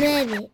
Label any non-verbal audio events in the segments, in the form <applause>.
nueve.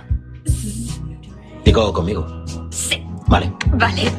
Digo conmigo. Sí. Vale. Vale.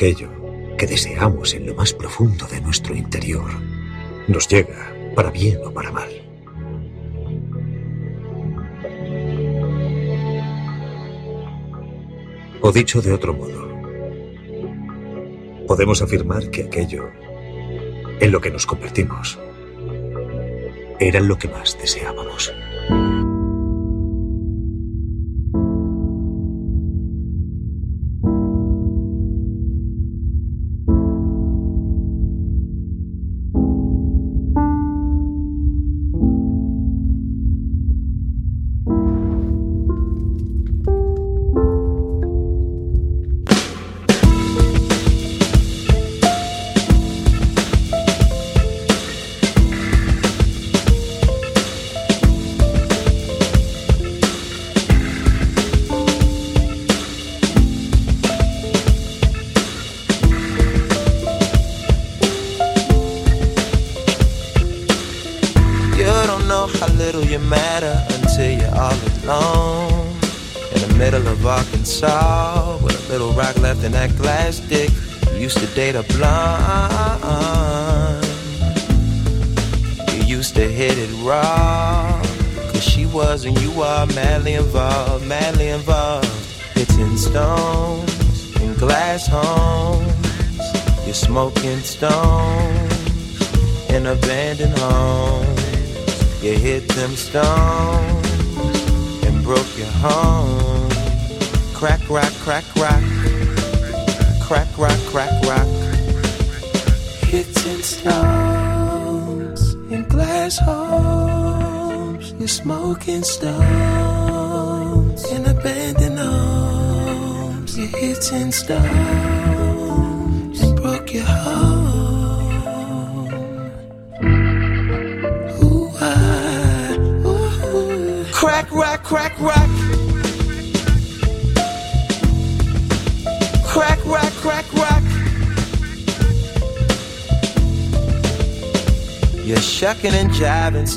Aquello que deseamos en lo más profundo de nuestro interior nos llega, para bien o para mal. O dicho de otro modo, podemos afirmar que aquello en lo que nos convertimos era lo que más deseábamos.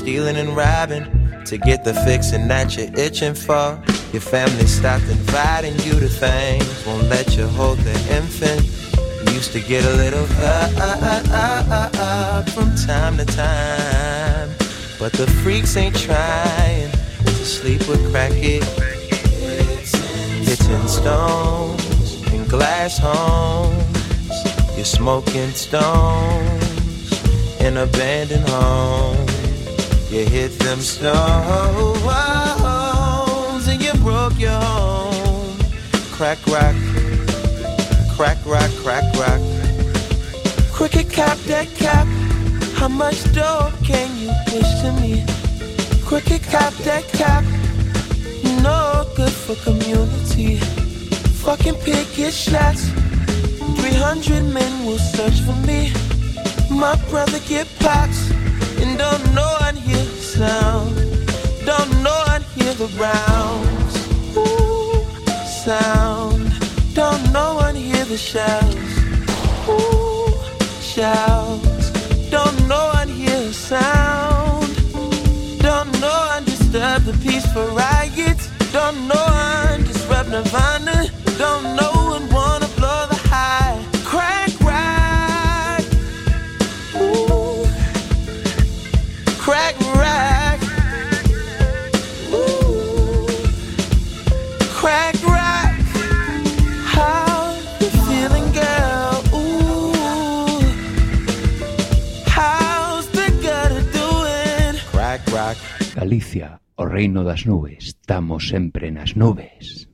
Stealing and robbing to get the fixing that you're itching for. Your family stopped inviting you to things, won't let you hold the infant. You used to get a little uh, uh, uh, uh, from time to time, but the freaks ain't trying to sleep with crackheads. Hitting stones in glass homes. You're smoking stones in abandoned homes. You hit them stones and you broke your home. Crack rock, crack rock, crack rock. Cricket cap, that cap. How much dope can you push to me? Cricket cap, that cap. No good for community. Fucking pick your shots. 300 men will search for me. My brother get pox don't know I hear the sound. Don't know I'd hear the rounds. Ooh, sound. Don't know I'd hear the shouts. Ooh, shouts. Don't know I'd hear a sound. Don't know I'd disturb the peaceful riots. Don't know I'd disrupt Nirvana. Don't know Galicia, o reino das nubes, estamos sempre nas nubes.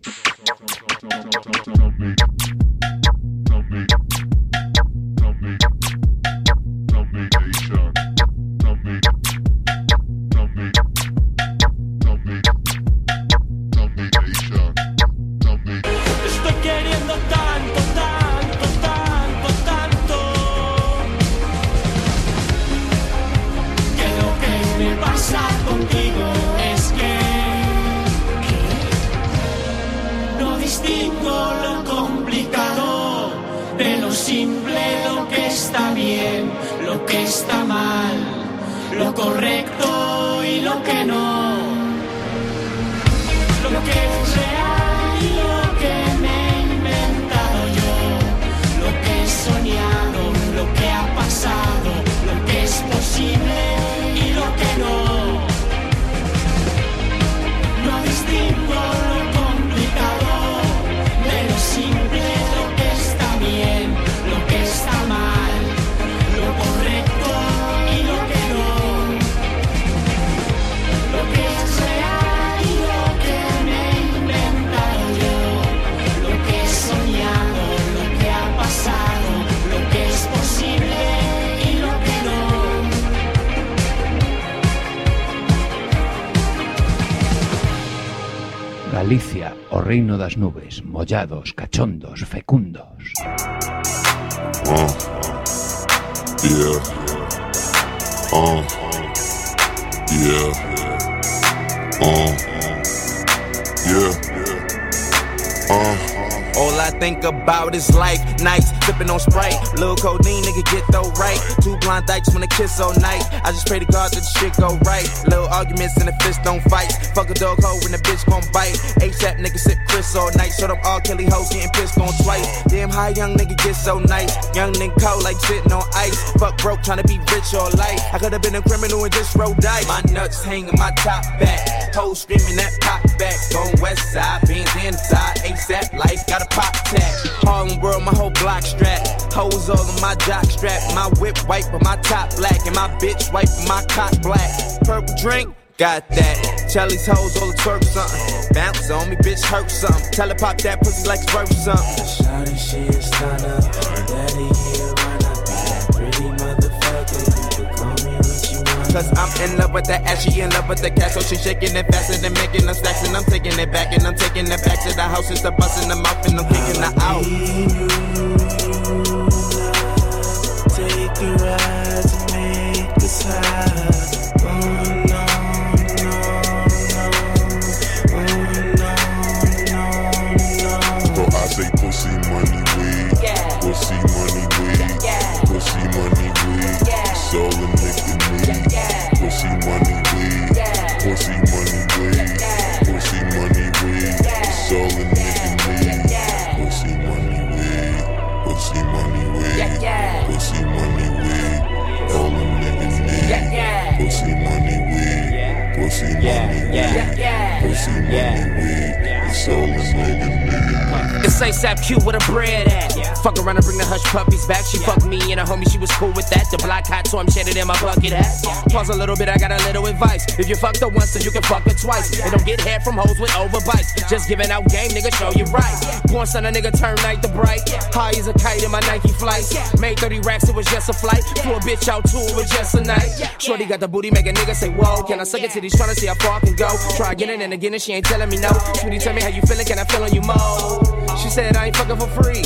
Mollados, cachondos, fecundos. All I think about is life, nights sipping on Sprite. Little codeine, nigga, get though right. Two blind dykes wanna kiss all night. I just pray to God that the shit go right. Little arguments and the fist don't fight. Fuck a dog hoe when the bitch gon' bite. ASAP nigga sip Chris all night. Shut up all Kelly hoes getting pissed on twice. Damn high young nigga get so nice. Young nigga cold like sitting on ice. Fuck broke tryna be rich all life. I could've been a criminal and just rolled dice. My nuts hanging my top back. Toes screaming that pop back. Going west side, beans inside. ASAP life got a pop tag. Harlem world, my whole block strap. Hoes all on my jock strap. My whip white, but my top black. And my bitch white, but my cock black. Purple drink. Got that. Tell these hoes all the twerk something. Bounce on me, bitch, hurt something. Tell her pop that pussy like it's worth something. Shawty, she is stunner. Daddy here, Cause I'm in love with that ass, she in love with the cash, so she shaking it faster than making them stacks, and I'm taking it back, and I'm taking it back to the house, it's the busting them up, and I'm kicking her out. Take a ride to make us high. Oh no, no, no. Oh pussy money weed. Pussy money weed. Pussy money weed. It's all a nigga need. Pussy money weed. Pussy money weed. Pussy money weed. It's all a nigga need. Pussy money weed. Pussy money weed. Pussy money weed. All a nigga need. Pussy money weed. Pussy money weed. Pussy money weed. It's all a nigga need. It's ASAP Q with a bread at. Fuck around and bring the hush puppies back. She fucked me and her homie, she was cool with that. The black hot, so I'm shaded in my bucket hat. Pause a little bit, I got a little advice. If you fucked her once, then you can fuck her twice. And don't get head from hoes with overbites. Just giving out game, nigga, show you right. Born son, a nigga turn night to bright. High as a kite in my Nike flights. Made 30 racks, it was just a flight. Flew a bitch out too, it was just a night. Shorty got the booty, make a nigga say, Whoa, can I suck it to trying to see how far I can go? Try again and again, and she ain't telling me no. Sweetie, tell me how you feeling, can I feel on you more? She said, I ain't fucking for free.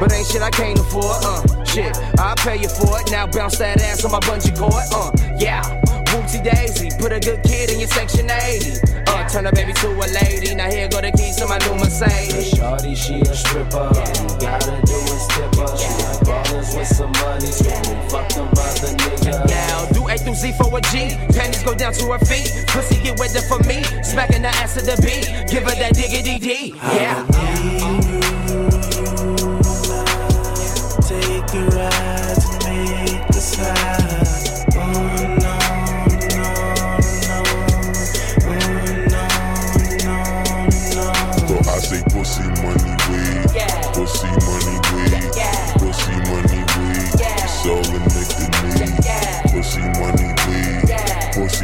But ain't shit I can't afford, uh. Shit, I'll pay you for it. Now bounce that ass on my bungee cord, uh. Yeah. Whoopsie daisy, put a good kid in your section 80. Uh, turn a baby to a lady. Now here go the keys to my new Mercedes. Shorty, she a stripper. You gotta do is tip her. She like ballers with some money. Fuck them other niggas. Yeah, do A through Z for a G. Panties go down to her feet. Pussy get wetter for me. Smacking the ass of the beat. Give her that diggity D. Yeah.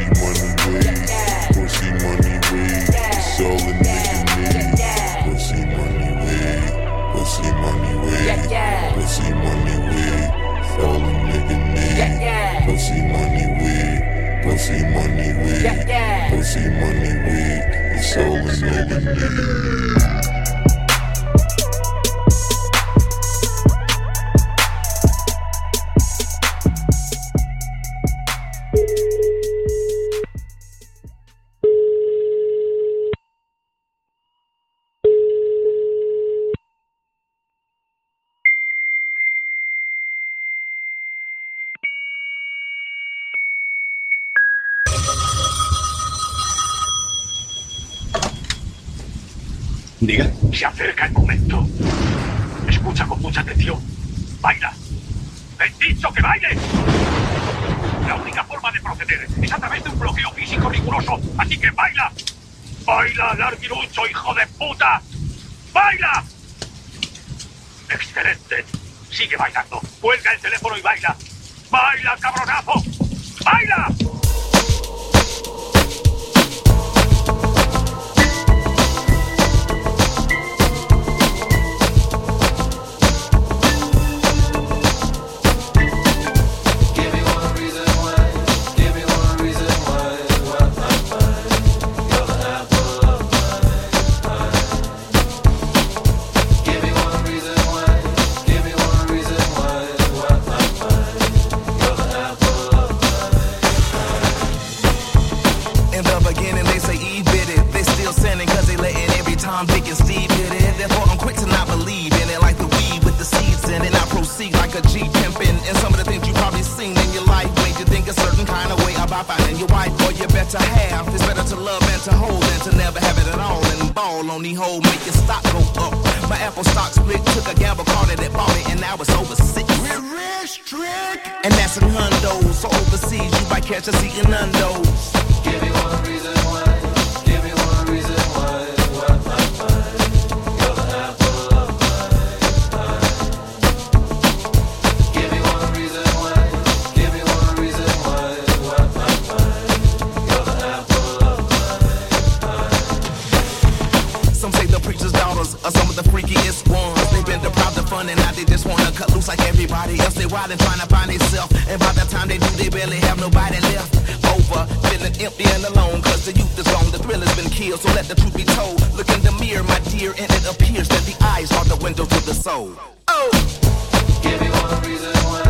Pussy money weed. Pussy money weed. It's all a nigga need. Pussy money weed. Pussy money weed. Pussy money weed. All a nigga need. Pussy money weed. Pussy money weed. Pussy money weed. It's all a nigga need. Se acerca el momento. Escucha con mucha atención. Baila. ¡He dicho que baile! La única forma de proceder es a través de un bloqueo físico riguroso. Así que baila. Baila, larguirucho, hijo de puta. ¡Baila! Excelente. Sigue bailando. Cuelga el teléfono y baila. ¡Baila, cabronazo! ¡Baila! passing hundos. So overseas, you might catch a eating undos. Give me one reason why. Just like everybody else, they wild and trying to find itself. And by the time they do, they barely have nobody left. Over, feeling empty and alone, cause the youth is gone, the thrill has been killed. So let the truth be told. Look in the mirror, my dear, and it appears that the eyes are the window to the soul. Oh! Give me one reason why.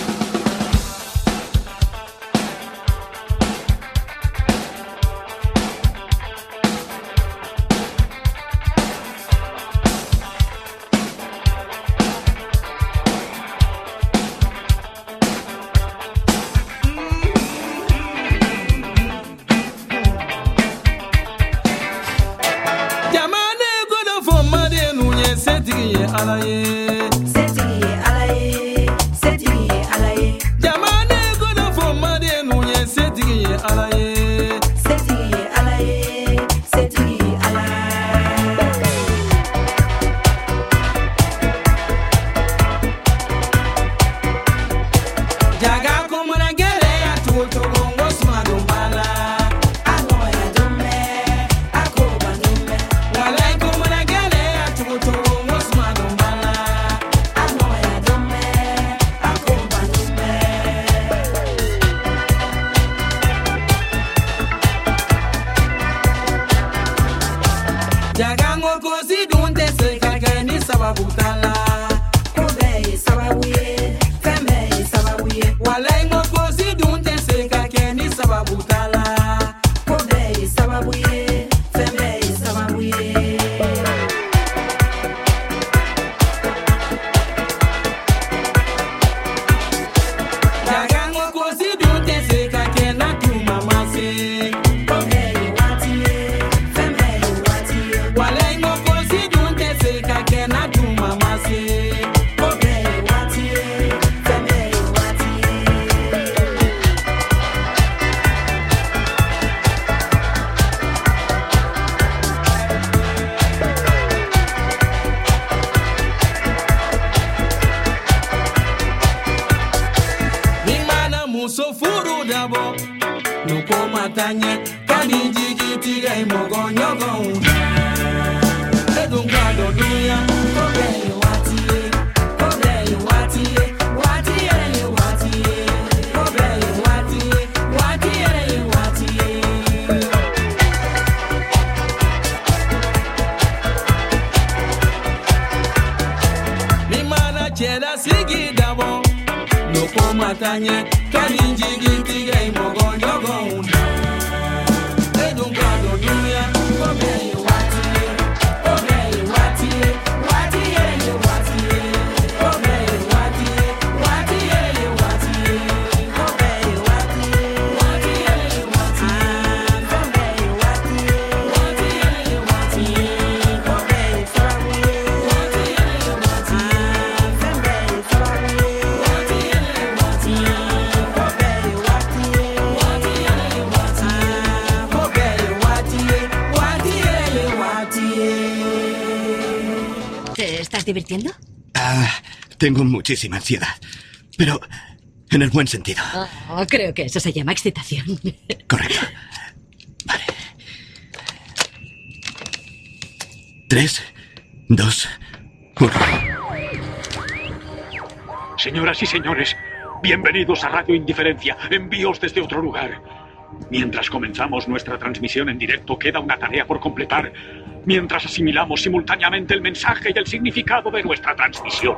Tengo muchísima ansiedad. Pero en el buen sentido. Oh, creo que eso se llama excitación. <laughs> Correcto. Tres, dos, uno. Señoras y señores, bienvenidos a Radio Indiferencia, envíos desde otro lugar. Mientras comenzamos nuestra transmisión en directo, queda una tarea por completar. Mientras asimilamos simultáneamente el mensaje y el significado de nuestra transmisión.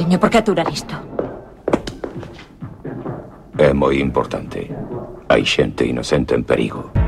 pequeño, por que atura isto? É moi importante. Hai xente inocente en perigo.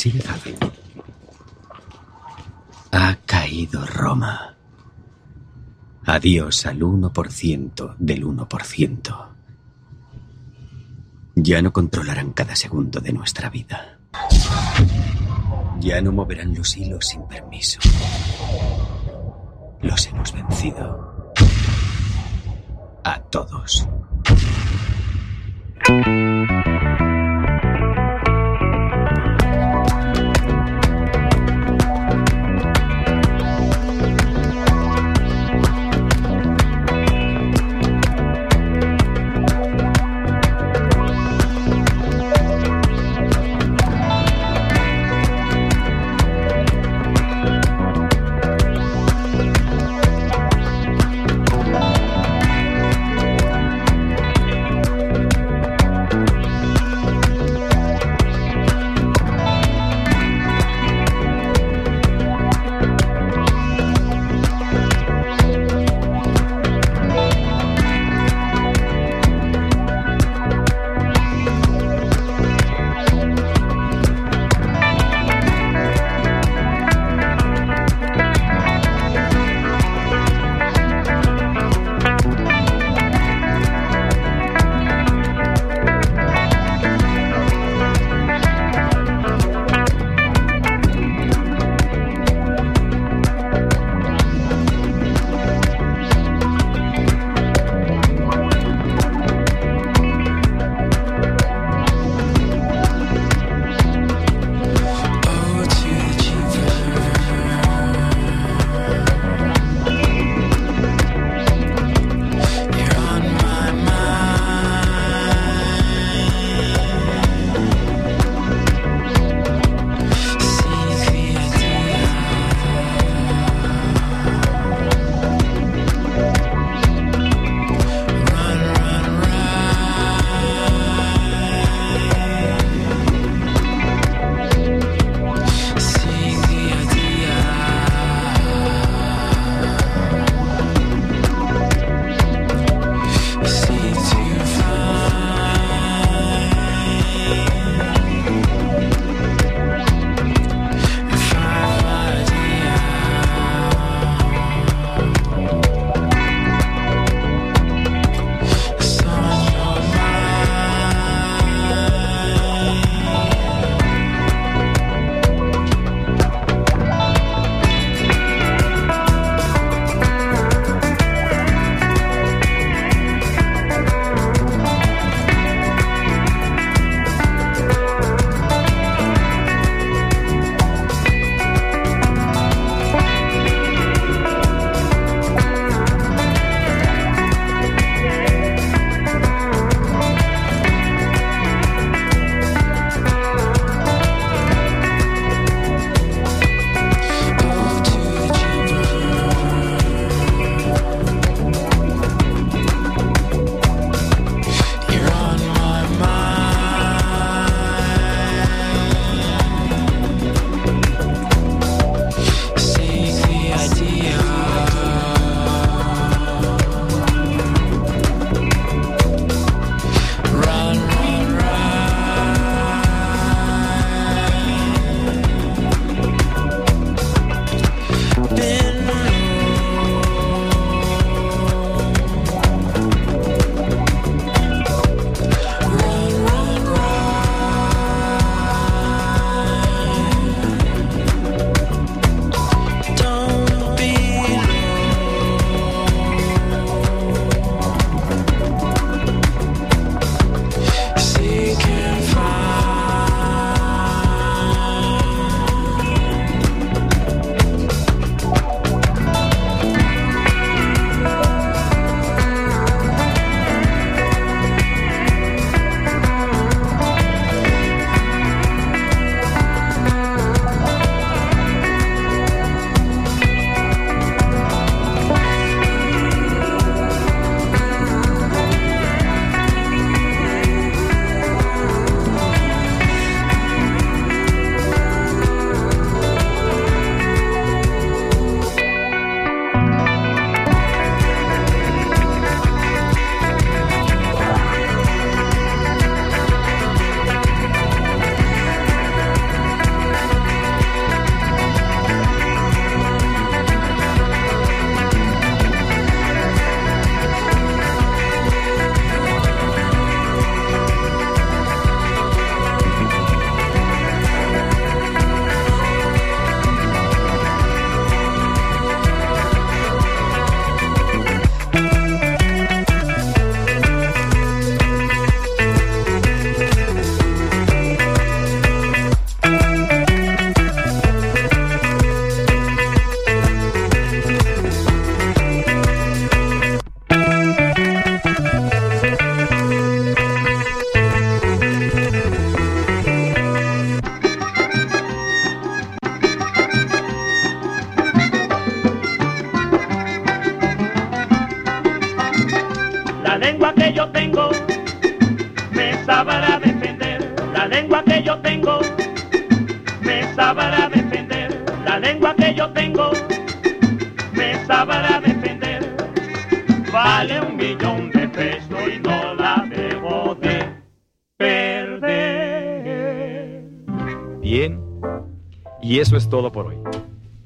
exilado. Ha caído Roma. Adiós al 1% del 1%. Ya no controlarán cada segundo de nuestra vida. Ya no moverán los hilos sin permiso. Los hemos vencido. A todos.